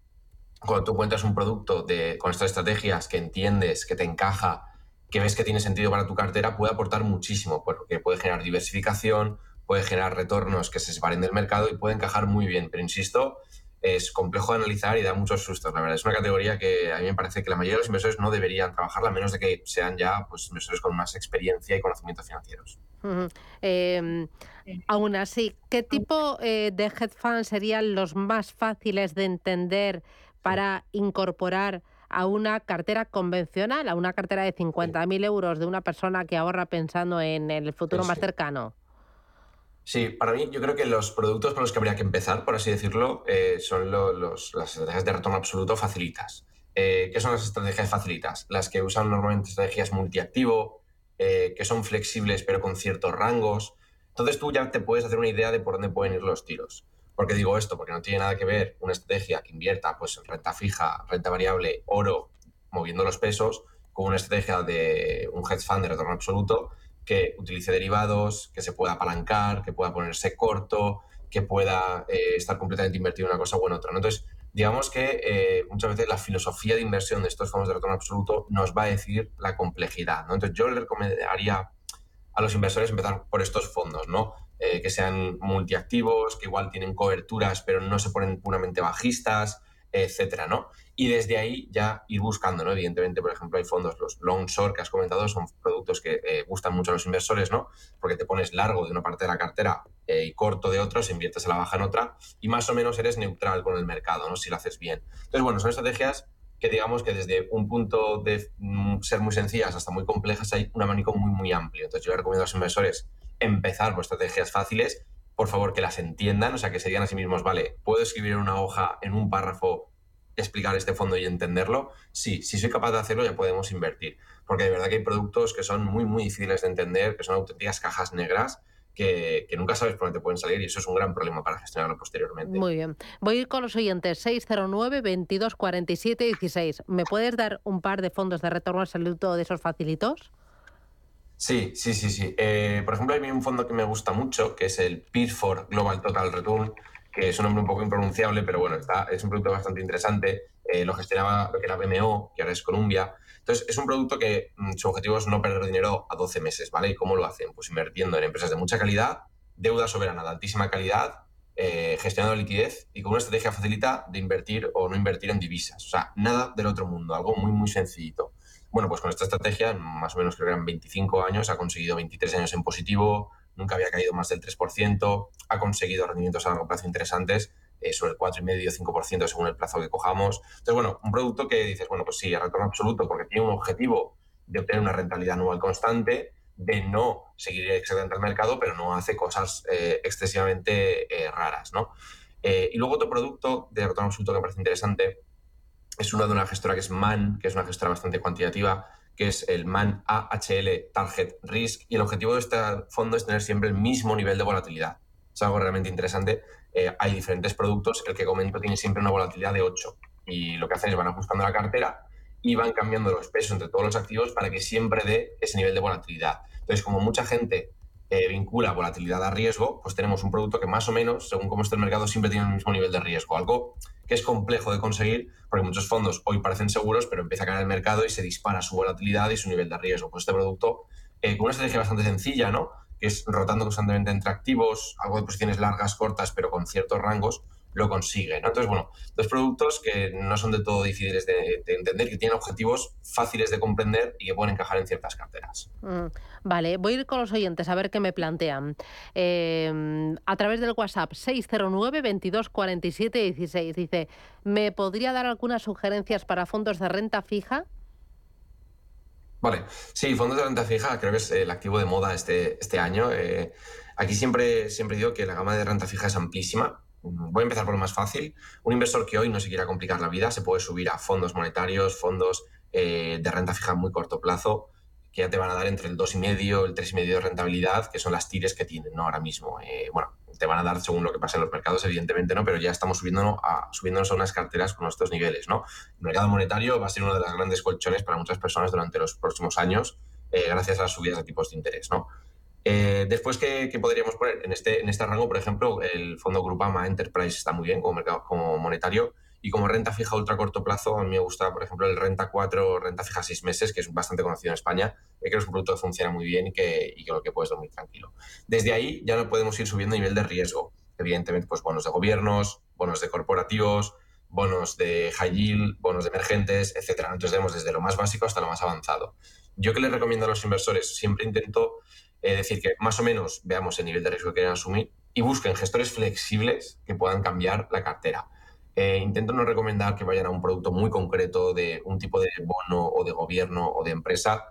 cuando tú encuentras un producto de, con estas estrategias que entiendes, que te encaja, que ves que tiene sentido para tu cartera, puede aportar muchísimo, porque puede generar diversificación, puede generar retornos que se separen del mercado y puede encajar muy bien. Pero insisto, es complejo de analizar y da muchos sustos. La verdad, es una categoría que a mí me parece que la mayoría de los inversores no deberían trabajarla, a menos de que sean ya pues, inversores con más experiencia y conocimientos financieros. Em, aún así, ¿qué tipo eh, de hedge funds serían los más fáciles de entender para incorporar a una cartera convencional, a una cartera de 50.000 euros de una persona que ahorra pensando en el futuro más cercano? Sí, para mí yo creo que los productos por los que habría que empezar, por así decirlo, eh, son las estrategias de retorno absoluto facilitas. Eh, ¿Qué son las estrategias facilitas? Las que usan normalmente estrategias multiactivo, eh, que son flexibles pero con ciertos rangos. Entonces tú ya te puedes hacer una idea de por dónde pueden ir los tiros. ¿Por qué digo esto? Porque no tiene nada que ver una estrategia que invierta pues, en renta fija, renta variable, oro, moviendo los pesos, con una estrategia de un hedge fund de retorno absoluto que utilice derivados, que se pueda apalancar, que pueda ponerse corto, que pueda eh, estar completamente invertido en una cosa u en otra. Entonces, digamos que eh, muchas veces la filosofía de inversión de estos fondos de retorno absoluto nos va a decir la complejidad. Entonces, yo le recomendaría a los inversores empezar por estos fondos, ¿no? Eh, que sean multiactivos, que igual tienen coberturas, pero no se ponen puramente bajistas, etcétera, ¿no? Y desde ahí ya ir buscando, ¿no? Evidentemente, por ejemplo, hay fondos, los long short que has comentado, son productos que eh, gustan mucho a los inversores, ¿no? Porque te pones largo de una parte de la cartera eh, y corto de otros, inviertes a la baja en otra y más o menos eres neutral con el mercado, ¿no? Si lo haces bien. Entonces, bueno, son estrategias que digamos que desde un punto de mm, ser muy sencillas hasta muy complejas hay un abanico muy, muy amplio. Entonces, yo recomiendo a los inversores empezar por estrategias fáciles, por favor que las entiendan, o sea, que se digan a sí mismos, vale, ¿puedo escribir en una hoja, en un párrafo, explicar este fondo y entenderlo? Sí, si soy capaz de hacerlo ya podemos invertir, porque de verdad que hay productos que son muy, muy difíciles de entender, que son auténticas cajas negras. Que, nunca sabes por dónde te pueden salir y eso es un gran problema para gestionarlo posteriormente. Muy bien. Voy a ir con los oyentes 609 22 47 16. ¿Me puedes dar un par de fondos de retorno al saludo de esos facilitos? Sí, sí, sí, sí. Eh, por ejemplo, hay un fondo que me gusta mucho, que es el Peerford Global Total Return, que es un nombre un poco impronunciable, pero bueno, está, es un producto bastante interesante. Eh, lo gestionaba lo que era BMO, que ahora es Columbia. Entonces, es un producto que mm, su objetivo es no perder dinero a 12 meses, ¿vale? ¿Y cómo lo hacen? Pues invirtiendo en empresas de mucha calidad, deuda soberana de altísima calidad eh, gestionando liquidez y con una estrategia facilita de invertir o no invertir en divisas. O sea, nada del otro mundo, algo muy, muy sencillito. Bueno, pues con esta estrategia, más o menos creo que eran 25 años, ha conseguido 23 años en positivo, nunca había caído más del 3%, ha conseguido rendimientos a largo plazo interesantes, eh, sobre el 4,5-5% según el plazo que cojamos. Entonces, bueno, un producto que dices, bueno, pues sí, retorno absoluto porque tiene un objetivo de obtener una rentabilidad anual constante, de no seguir exactamente al mercado, pero no hace cosas eh, excesivamente eh, raras, ¿no? y luego otro producto de retorno absoluto que me parece interesante es uno de una gestora que es MAN, que es una gestora bastante cuantitativa, que es el MAN AHL Target Risk, y el objetivo de este fondo es tener siempre el mismo nivel de volatilidad. Es algo realmente interesante. Eh, hay diferentes productos, el que comento tiene siempre una volatilidad de 8, y lo que hacen es van ajustando la cartera y van cambiando los pesos entre todos los activos para que siempre dé ese nivel de volatilidad. Entonces, como mucha gente eh, vincula volatilidad a riesgo, pues tenemos un producto que más o menos, según cómo está el mercado, siempre tiene el mismo nivel de riesgo. Algo que es complejo de conseguir porque muchos fondos hoy parecen seguros, pero empieza a caer el mercado y se dispara su volatilidad y su nivel de riesgo. Pues este producto, eh, con una estrategia bastante sencilla, ¿no? que es rotando constantemente entre activos, algo de posiciones largas, cortas, pero con ciertos rangos, lo consigue. Entonces, bueno, dos productos que no son de todo difíciles de, entender, que tienen objetivos fáciles de comprender y que pueden encajar en ciertas carteras. Mm, vale, voy a ir con los oyentes a ver qué me plantean. Em, a través del WhatsApp 609 22 47 16 dice, ¿me podría dar algunas sugerencias para fondos de renta fija? Vale, sí, fondos de renta fija creo que es el activo de moda este, este año. Eh, aquí siempre, siempre digo que la gama de renta fija es amplísima Voy a empezar por lo más fácil. Un inversor que hoy no se quiera complicar la vida se puede subir a fondos monetarios, fondos eh, de renta fija a muy corto plazo, que ya te van a dar entre el 2,5 el 3,5 de rentabilidad, que son las tires que tienen ¿no? ahora mismo. Eh, bueno, te van a dar según lo que pasa en los mercados, evidentemente, ¿no? pero ya estamos subiéndonos a, subiéndonos a unas carteras con estos niveles. ¿no? El mercado monetario va a ser uno de los grandes colchones para muchas personas durante los próximos años, eh, gracias a las subidas de tipos de interés. ¿no? Eh, después, ¿qué, podríamos poner? En este, en este rango, por ejemplo, el fondo Grupama Enterprise está muy bien como, mercado, como monetario y como renta fija ultra corto plazo, a mí me gusta, por ejemplo, el renta 4, renta fija 6 meses, que es bastante conocido en España, y que es un producto que funciona muy bien y que, lo que puedes dormir tranquilo. Desde ahí ya no podemos ir subiendo nivel de riesgo. Evidentemente, pues bonos de gobiernos, bonos de corporativos, bonos de high yield, bonos de emergentes, etcétera. Entonces tenemos desde lo más básico hasta lo más avanzado. Yo que les recomiendo a los inversores, siempre intento es decir, que más o menos veamos el nivel de riesgo que quieren asumir y busquen gestores flexibles que puedan cambiar la cartera. Eh, intento no recomendar que vayan a un producto muy concreto de un tipo de bono o de gobierno o de empresa,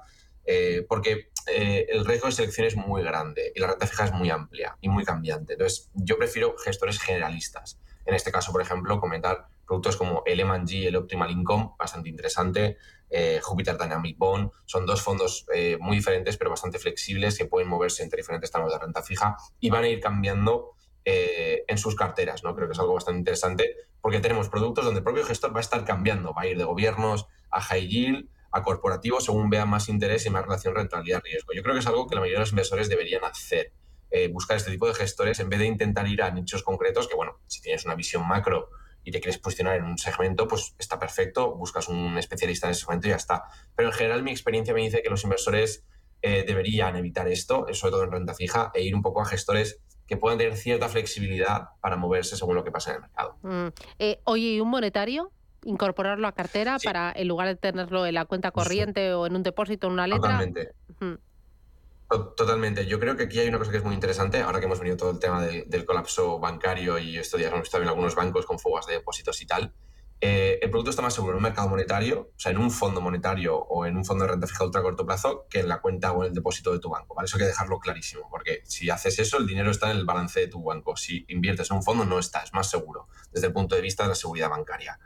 eh, porque eh, el riesgo de selección es muy grande y la renta fija es muy amplia y muy cambiante. Entonces, yo prefiero gestores generalistas. En este caso, por ejemplo, comentar productos como el M&G, el Optimal Income, bastante interesante, eh, Jupiter Dynamic Bond, son dos fondos muy diferentes pero bastante flexibles que pueden moverse entre diferentes tramos de renta fija y van a ir cambiando eh, en sus carteras, ¿no? Creo que es algo bastante interesante porque tenemos productos donde el propio gestor va a estar cambiando, va a ir de gobiernos a high yield, a corporativos según vea más interés y más relación rentabilidad-riesgo. Yo creo que es algo que la mayoría de los inversores deberían hacer, buscar este tipo de gestores en vez de intentar ir a nichos concretos que, bueno, si tienes una visión macro y te quieres posicionar en un segmento, pues está perfecto, buscas un especialista en ese segmento y ya está. Pero en general mi experiencia me dice que los inversores eh, deberían evitar esto, eh, sobre todo en renta fija, e ir un poco a gestores que puedan tener cierta flexibilidad para moverse según lo que pasa en el mercado. Mm. Eh, oye, ¿y un monetario? incorporarlo a cartera para en lugar de tenerlo en la cuenta corriente o en un depósito en una letra. Totalmente. Totalmente. Yo creo que aquí hay una cosa que es muy interesante, ahora que hemos venido todo el tema del colapso bancario y esto ya hemos visto en algunos bancos con fugas de depósitos y tal. Eh, el producto está más seguro en un mercado monetario, o sea, en un fondo monetario o en un fondo de renta fija ultra corto plazo, que en la cuenta o en el depósito de tu banco. Eso hay que dejarlo clarísimo, porque si haces eso, el dinero está en el balance de tu banco. Si inviertes en un fondo, no está, es más seguro desde el punto de vista de la seguridad bancaria.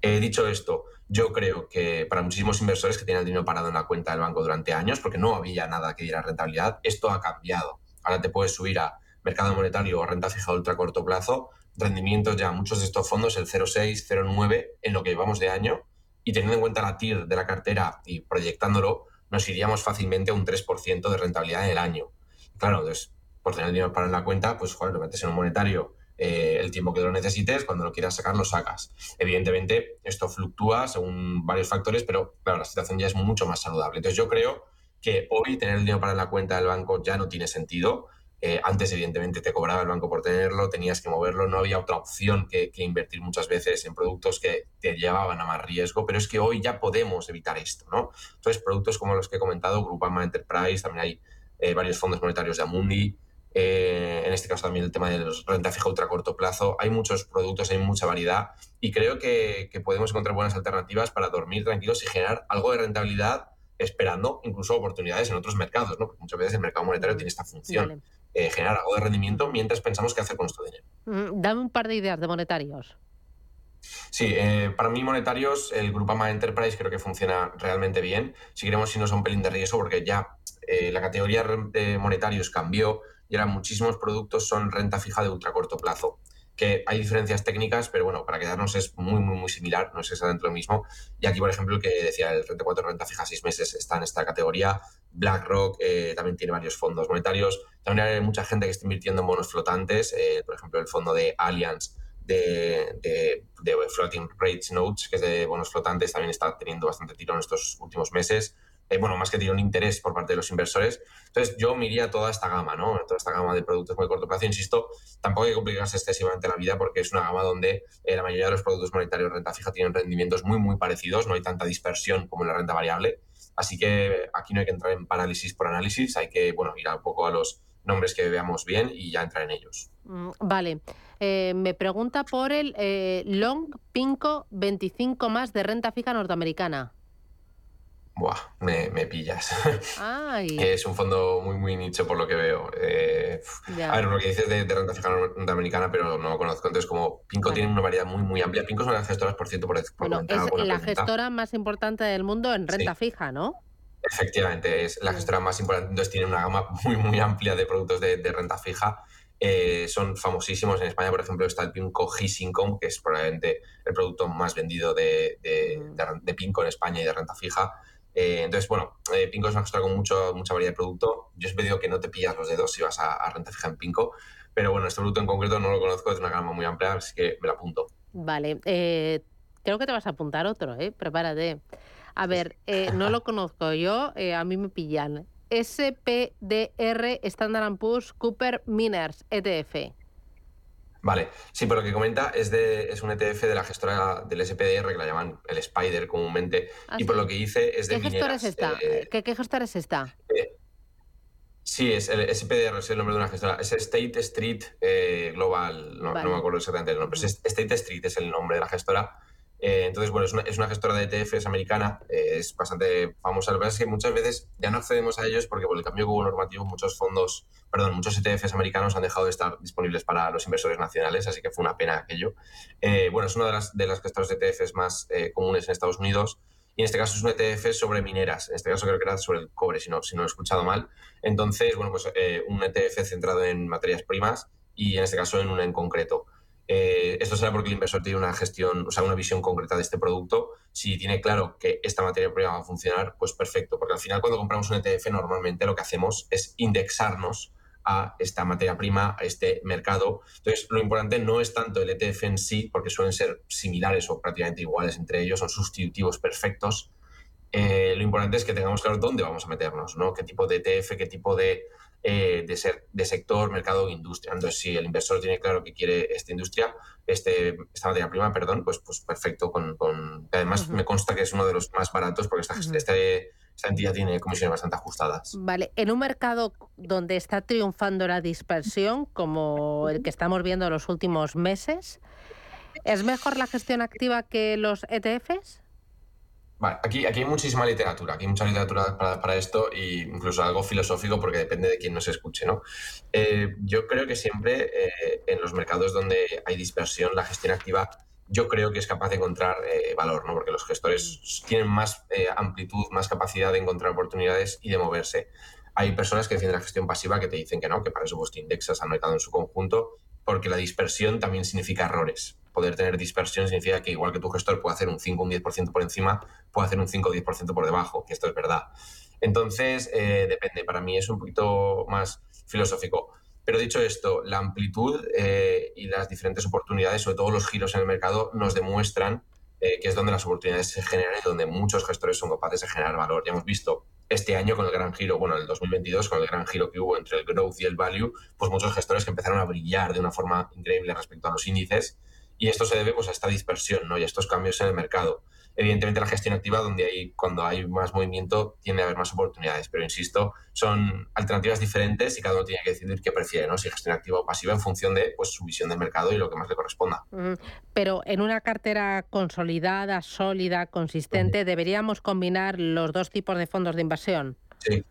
He dicho esto, yo creo que para muchísimos inversores que tienen el dinero parado en la cuenta del banco durante años, porque no había nada que diera rentabilidad, esto ha cambiado. Ahora te puedes subir a mercado monetario o renta fija ultra corto plazo, rendimientos ya, muchos de estos fondos, el 0,6, 0,9 en lo que llevamos de año, y teniendo en cuenta la TIR de la cartera y proyectándolo, nos iríamos fácilmente a un 3% de rentabilidad en el año. Claro, entonces, por tener el dinero para en la cuenta, pues joder, lo metes en un monetario eh, el tiempo que lo necesites, cuando lo quieras sacar, lo sacas. Evidentemente, esto fluctúa según varios factores, pero claro, la situación ya es mucho más saludable. Entonces, yo creo que hoy tener el dinero para la cuenta del banco ya no tiene sentido. Eh, antes, evidentemente, te cobraba el banco por tenerlo, tenías que moverlo, no había otra opción que, invertir muchas veces en productos que te llevaban a más riesgo, pero es que hoy ya podemos evitar esto, ¿no? Entonces, productos como los que he comentado, Grupama Enterprise, también hay eh, varios fondos monetarios de Amundi, eh, en este caso también el tema de los renta fija ultra corto plazo. Hay muchos productos, hay mucha variedad y creo que, que, podemos encontrar buenas alternativas para dormir tranquilos y generar algo de rentabilidad esperando incluso oportunidades en otros mercados, ¿no? Porque muchas veces el mercado monetario tiene esta función, eh, generar algo de rendimiento mientras pensamos qué hacer con nuestro dinero. Mm, dame un par de ideas de monetarios. Sí, eh, para mí monetarios, el Grupama Enterprise creo que funciona realmente bien. Si queremos si no son pelín de riesgo porque ya eh, la categoría de monetarios cambió y ahora muchísimos productos son renta fija de ultra corto plazo que hay diferencias técnicas, pero bueno, para quedarnos es muy, muy, muy similar, no es exactamente lo mismo. Y aquí, por ejemplo, que decía el 34 renta fija seis meses está en esta categoría. BlackRock eh, también tiene varios fondos monetarios. También hay mucha gente que está invirtiendo en bonos flotantes, eh, por ejemplo, el fondo de Allianz de, de, de, Floating Rates Notes, que es de bonos flotantes, también está teniendo bastante tiro en estos últimos meses. Eh, bueno, más que tiene un interés por parte de los inversores. Entonces, yo miraría toda esta gama, ¿no? Toda esta gama de productos muy corto plazo. Insisto, tampoco hay que complicarse excesivamente la vida porque es una gama donde eh, la mayoría de los productos monetarios de renta fija tienen rendimientos muy, muy parecidos, no hay tanta dispersión como en la renta variable. Así que aquí no hay que entrar en parálisis por análisis, hay que, bueno, ir un poco a los nombres que veamos bien y ya entrar en ellos. Mm, vale. Eh, me pregunta por el Long Pinco 25 más de renta fija norteamericana. Buah, me, me pillas. es un fondo muy, muy nicho por lo que veo. Eh, a ver, lo que dices de, renta fija norteamericana, pero no lo conozco. Entonces, como Pinco tiene una variedad muy, muy amplia. Pinco es una de las gestoras, por cierto, por, por bueno, es la gestora más importante del mundo en renta fija, ¿no? Efectivamente, es la gestora más importante. Entonces, tiene una gama muy, muy amplia de productos de, renta fija. Eh, son famosísimos. En España, por ejemplo, está el Pinco His Income, que es probablemente el producto más vendido de, de, de Pinco en España y de renta fija. Eh, entonces, bueno, eh, Pinco es una gestora con mucho, mucha variedad de producto. Yo os digo que no te pillas los dedos si vas a, renta fija en Pinco, pero bueno, este producto en concreto no lo conozco, es una gama muy amplia, así que me lo apunto. Vale, eh, creo que te vas a apuntar otro, ¿eh? Prepárate. A ver, no lo conozco yo, a mí me pillan. SPDR Standard Poor's Cooper Miners ETF. Vale, sí, pero lo que comenta es, de, es un ETF de la gestora del SPDR, que la llaman el Spider comúnmente, ah, y por lo que dice es de ¿Qué gestora es esta? Eh, ¿Qué, ¿Qué, gestora es esta? Eh, sí, es el SPDR, es el nombre de una gestora. Es State Street eh, Global, no, no, me acuerdo exactamente el nombre, es State Street es el nombre de la gestora. Eh, entonces, bueno, es una, gestora de ETFs americana, eh, es bastante famosa. Lo que pasa es que muchas veces ya no accedemos a ellos porque por el cambio normativo muchos fondos, perdón, muchos ETFs americanos han dejado de estar disponibles para los inversores nacionales, así que fue una pena aquello. Eh, bueno, es una de las, de las gestoras de ETFs más comunes en Estados Unidos y en este caso es un ETF sobre mineras. En este caso creo que era sobre el cobre, si no, si no he escuchado mal. Entonces, bueno, pues un ETF centrado en materias primas y en este caso en una en concreto. Eh, esto será porque el inversor tiene una gestión, o sea, una visión concreta de este producto. Si tiene claro que esta materia prima va a funcionar, pues perfecto. Porque al final, cuando compramos un ETF, normalmente lo que hacemos es indexarnos a esta materia prima, a este mercado. Entonces, lo importante no es tanto el ETF en sí, porque suelen ser similares o prácticamente iguales entre ellos, son sustitutivos perfectos. Eh, lo importante es que tengamos claro dónde vamos a meternos, ¿no? Qué tipo de ETF, qué tipo de eh, de, ser, de sector, mercado o industria. Entonces, si el inversor tiene claro que quiere esta industria, este, esta materia prima, perdón, pues, pues perfecto. Con, con además, me consta que es uno de los más baratos porque esta, este, esta entidad tiene comisiones bastante ajustadas. Vale, en un mercado donde está triunfando la dispersión, como el que estamos viendo en los últimos meses, ¿es mejor la gestión activa que los ETFs? Aquí, aquí hay muchísima literatura, aquí hay mucha literatura para, esto e incluso algo filosófico porque depende de quién nos escuche, ¿no? Eh, yo creo que siempre eh, en los mercados donde hay dispersión, la gestión activa yo creo que es capaz de encontrar eh, valor, ¿no? Porque los gestores tienen más amplitud, más capacidad de encontrar oportunidades y de moverse. Hay personas que defienden la gestión pasiva que te dicen que no, que para eso vos te indexas al mercado en su conjunto, porque la dispersión también significa errores poder tener dispersión significa que igual que tu gestor puede hacer un 5 o un 10% por encima, puede hacer un 5 o 10% por debajo, que esto es verdad. Entonces, eh, depende, para mí es un poquito más filosófico. Pero dicho esto, la amplitud eh, y las diferentes oportunidades, sobre todo los giros en el mercado, nos demuestran eh, que es donde las oportunidades se generan y donde muchos gestores son capaces de generar valor. Ya hemos visto este año con el gran giro, bueno, el 2022 con el gran giro que hubo entre el growth y el value, pues muchos gestores que empezaron a brillar de una forma increíble respecto a los índices y esto se debe pues, a esta dispersión ¿no? y a estos cambios en el mercado. Evidentemente la gestión activa, donde hay, cuando hay más movimiento, tiende a haber más oportunidades, pero insisto, son alternativas diferentes y cada uno tiene que decidir qué prefiere, ¿no? si gestión activa o pasiva, en función de pues, su visión del mercado y lo que más le corresponda. Pero en una cartera consolidada, sólida, consistente, ¿deberíamos combinar los dos tipos de fondos de inversión? Sí,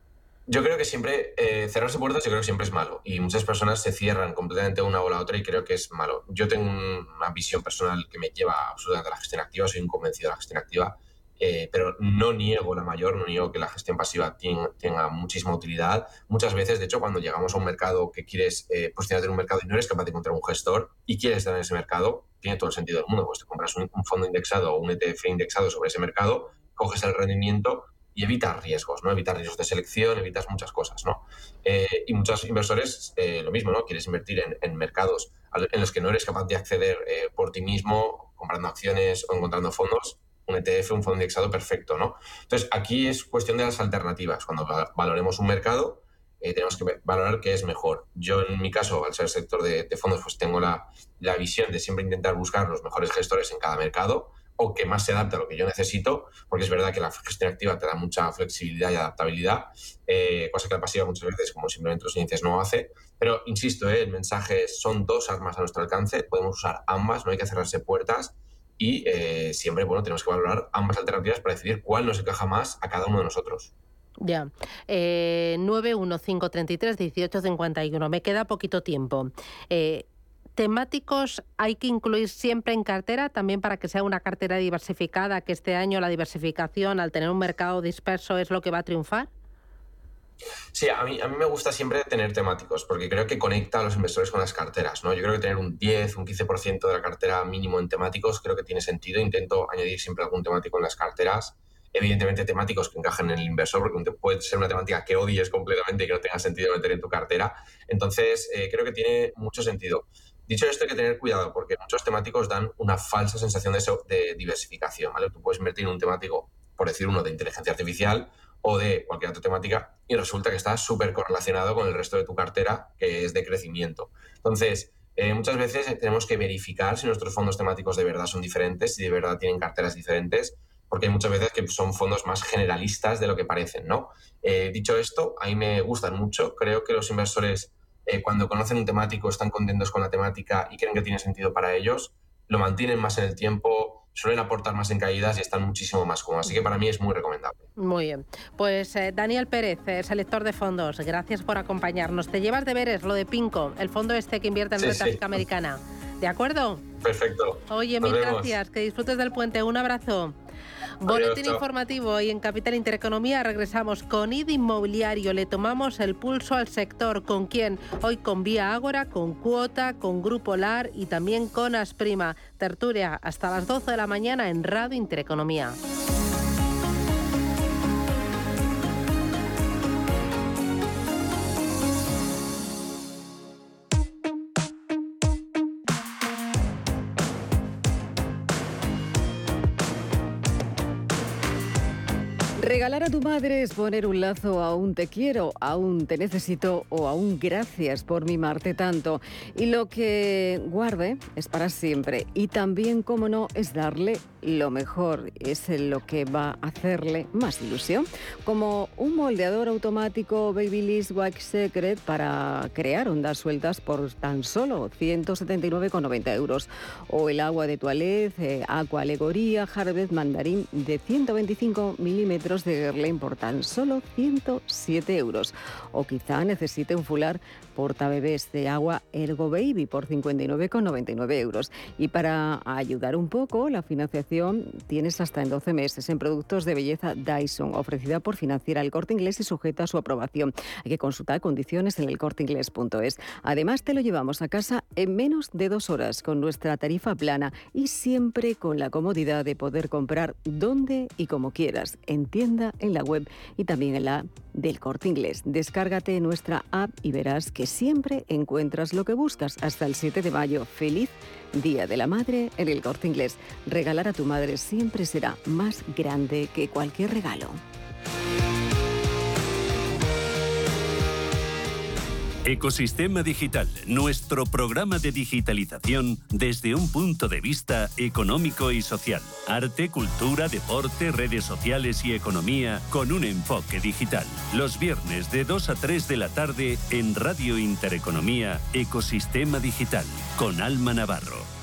yo creo que siempre, eh, cerrarse puertas yo creo que siempre es malo y muchas personas se cierran completamente una o la otra y creo que es malo. Yo tengo una visión personal que me lleva absolutamente a la gestión activa, soy un convencido de la gestión activa, eh, pero no niego la mayor, no niego que la gestión pasiva tenga, muchísima utilidad. Muchas veces, de hecho, cuando llegamos a un mercado que quieres eh, posicionarte en un mercado y no eres capaz de encontrar un gestor y quieres estar en ese mercado, tiene todo el sentido del mundo, pues te compras un, un fondo indexado o un ETF indexado sobre ese mercado, coges el rendimiento y evitas riesgos, ¿no? Evitas riesgos de selección, evitas muchas cosas, ¿no? Eh, y muchos inversores, eh, lo mismo, ¿no? Quieres invertir en, mercados en los que no eres capaz de acceder eh, por ti mismo, comprando acciones o encontrando fondos, un ETF, un fondo indexado perfecto, ¿no? Entonces, aquí es cuestión de las alternativas. Cuando valoremos un mercado, tenemos que valorar qué es mejor. Yo, en mi caso, al ser sector de, de fondos, pues tengo la, la visión de siempre intentar buscar los mejores gestores en cada mercado, o que más se adapte a lo que yo necesito, porque es verdad que la gestión activa te da mucha flexibilidad y adaptabilidad, eh, cosa que la pasiva muchas veces, como simplemente los índices, no hace. Pero insisto, eh, el mensaje son dos armas a nuestro alcance, podemos usar ambas, no hay que cerrarse puertas y eh, siempre bueno, tenemos que valorar ambas alternativas para decidir cuál nos encaja más a cada uno de nosotros. Ya. Eh, 91533 1851. Me queda poquito tiempo. Temáticos hay que incluir siempre en cartera, también para que sea una cartera diversificada, que este año la diversificación, al tener un mercado disperso, es lo que va a triunfar? Sí, a mí, a mí me gusta siempre tener temáticos, porque creo que conecta a los inversores con las carteras. ¿no? Yo creo que tener un 10, un 15% de la cartera mínimo en temáticos creo que tiene sentido. Intento añadir siempre algún temático en las carteras. Evidentemente temáticos que encajen en el inversor, porque puede ser una temática que odies completamente y que no tenga sentido meter en tu cartera. Entonces, eh, creo que tiene mucho sentido. Dicho esto, hay que tener cuidado porque muchos temáticos dan una falsa sensación de, diversificación. Tú puedes invertir en un temático, por decir uno, de inteligencia artificial o de cualquier otra temática y resulta que está súper correlacionado con el resto de tu cartera, que es de crecimiento. Entonces, eh, muchas veces tenemos que verificar si nuestros fondos temáticos de verdad son diferentes, si de verdad tienen carteras diferentes, porque hay muchas veces que son fondos más generalistas de lo que parecen, ¿no? Eh, dicho esto, a mí me gustan mucho. Creo que los inversores eh, cuando conocen un temático, están contentos con la temática y creen que tiene sentido para ellos, lo mantienen más en el tiempo, suelen aportar más en caídas y están muchísimo más cómodos. Así que para mí es muy recomendable. Muy bien. Pues eh, Daniel Pérez, eh, selector de fondos, gracias por acompañarnos. Te llevas deberes lo de Pinco, el fondo este que invierte en sí, americana. ¿De acuerdo? Perfecto. Oye, mil gracias. Que disfrutes del puente. Un abrazo. Boletín informativo y en Capital Intereconomía regresamos con ID Inmobiliario. Le tomamos el pulso al sector. ¿Con quién? Hoy con Vía Ágora, con Cuota, con Grupo LAR y también con Asprima. Tertulia hasta las 12 de la mañana en Radio Intereconomía. Regalar a tu madre es poner un lazo a un te quiero, a un te necesito o a un gracias por mimarte tanto. Y lo que guarde es para siempre. Y también, como no, es darle lo mejor. Es lo que va a hacerle más ilusión. Como un moldeador automático Babyliss Wax Secret para crear ondas sueltas por tan solo 179,90 euros. O el agua de toilette, eh, Aqua Alegoría Harvest Mandarín de 125 milímetros de Guerlain por tan solo 107 euros. O quizá necesite un fular portabebés de agua Ergo Baby por 59,99 euros. Y para ayudar un poco, la financiación tienes hasta en 12 meses en productos de belleza Dyson, ofrecida por Financiera El Corte Inglés y sujeta a su aprobación. Hay que consultar condiciones en elcorteinglés.es. Además, te lo llevamos a casa en menos de dos horas con nuestra tarifa plana y siempre con la comodidad de poder comprar donde y como quieras, en tienda, en la web y también en la del Corte Inglés. Descárgate nuestra app y verás que siempre encuentras lo que buscas. Hasta el 7 de mayo. Feliz Día de la Madre en el Corte Inglés. Regalar a tu madre siempre será más grande que cualquier regalo. Ecosistema Digital, nuestro programa de digitalización desde un punto de vista económico y social. Arte, cultura, deporte, redes sociales y economía con un enfoque digital. Los viernes de 2 a 3 de la tarde en Radio Intereconomía, Ecosistema Digital, con Alma Navarro.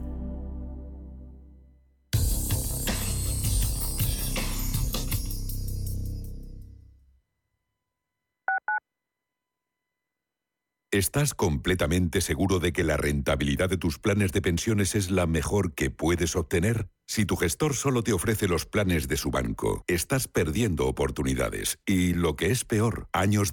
¿Estás completamente seguro de que la rentabilidad de tus planes de pensiones es la mejor que puedes obtener? Si tu gestor solo te ofrece los planes de su banco, estás perdiendo oportunidades y, lo que es peor, años